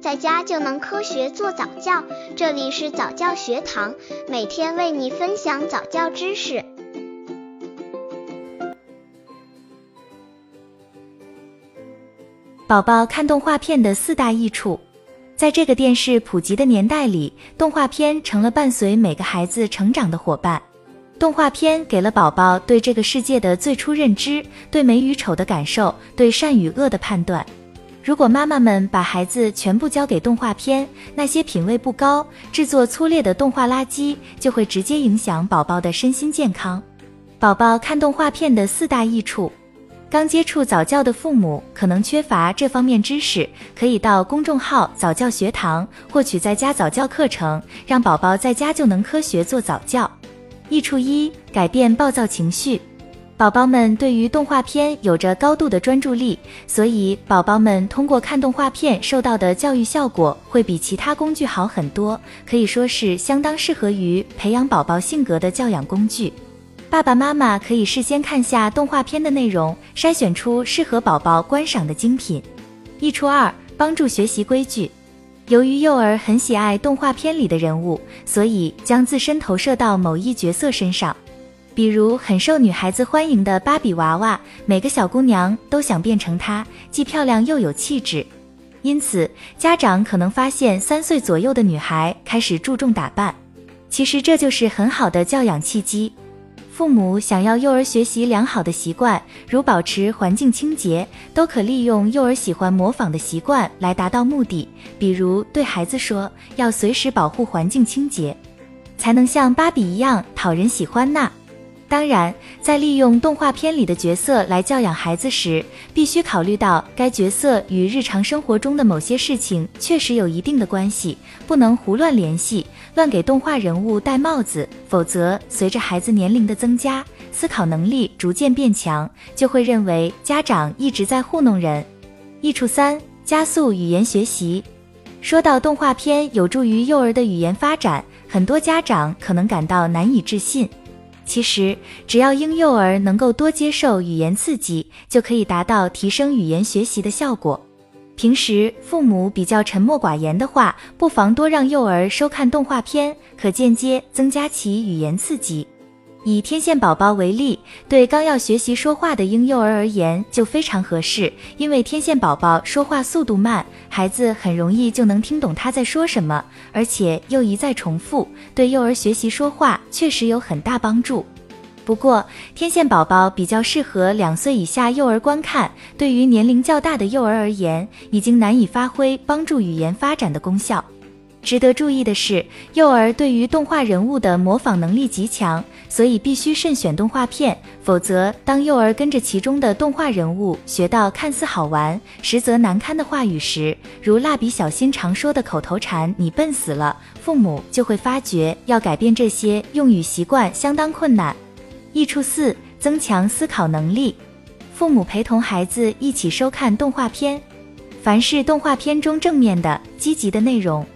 在家就能科学做早教。这里是早教学堂，每天为你分享早教知识。宝宝看动画片的四大益处，在这个电视普及的年代里，动画片成了伴随每个孩子成长的伙伴。动画片给了宝宝对这个世界的最初认知，对美与丑的感受，对善与恶的判断。如果妈妈们把孩子全部交给动画片，那些品味不高、制作粗劣的动画垃圾就会直接影响宝宝的身心健康。宝宝看动画片的四大益处。刚接触早教的父母可能缺乏这方面知识，可以到公众号早教学堂获取在家早教课程，让宝宝在家就能科学做早教。益处一：改变暴躁情绪。宝宝们对于动画片有着高度的专注力，所以宝宝们通过看动画片受到的教育效果会比其他工具好很多，可以说是相当适合于培养宝宝性格的教养工具。爸爸妈妈可以事先看下动画片的内容，筛选出适合宝宝观赏的精品。一、初二：帮助学习规矩。由于幼儿很喜爱动画片里的人物，所以将自身投射到某一角色身上。比如很受女孩子欢迎的芭比娃娃，每个小姑娘都想变成她，既漂亮又有气质。因此，家长可能发现三岁左右的女孩开始注重打扮，其实这就是很好的教养契机。父母想要幼儿学习良好的习惯，如保持环境清洁，都可利用幼儿喜欢模仿的习惯来达到目的。比如对孩子说，要随时保护环境清洁，才能像芭比一样讨人喜欢呢。当然，在利用动画片里的角色来教养孩子时，必须考虑到该角色与日常生活中的某些事情确实有一定的关系，不能胡乱联系、乱给动画人物戴帽子，否则随着孩子年龄的增加，思考能力逐渐变强，就会认为家长一直在糊弄人。益处三：加速语言学习。说到动画片有助于幼儿的语言发展，很多家长可能感到难以置信。其实，只要婴幼儿能够多接受语言刺激，就可以达到提升语言学习的效果。平时父母比较沉默寡言的话，不妨多让幼儿收看动画片，可间接增加其语言刺激。以天线宝宝为例，对刚要学习说话的婴幼儿而言就非常合适，因为天线宝宝说话速度慢，孩子很容易就能听懂他在说什么，而且又一再重复，对幼儿学习说话确实有很大帮助。不过，天线宝宝比较适合两岁以下幼儿观看，对于年龄较大的幼儿而言，已经难以发挥帮助语言发展的功效。值得注意的是，幼儿对于动画人物的模仿能力极强，所以必须慎选动画片，否则当幼儿跟着其中的动画人物学到看似好玩，实则难堪的话语时，如蜡笔小新常说的口头禅“你笨死了”，父母就会发觉要改变这些用语习惯相当困难。益处四：增强思考能力。父母陪同孩子一起收看动画片，凡是动画片中正面的、积极的内容。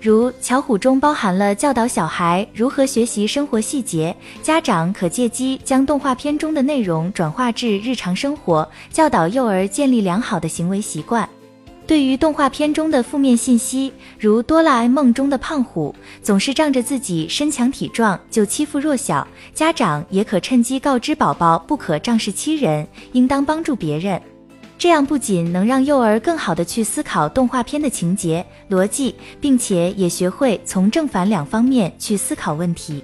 如巧虎中包含了教导小孩如何学习生活细节，家长可借机将动画片中的内容转化至日常生活，教导幼儿建立良好的行为习惯。对于动画片中的负面信息，如哆啦 A 梦中的胖虎总是仗着自己身强体壮就欺负弱小，家长也可趁机告知宝宝不可仗势欺人，应当帮助别人。这样不仅能让幼儿更好的去思考动画片的情节逻辑，并且也学会从正反两方面去思考问题。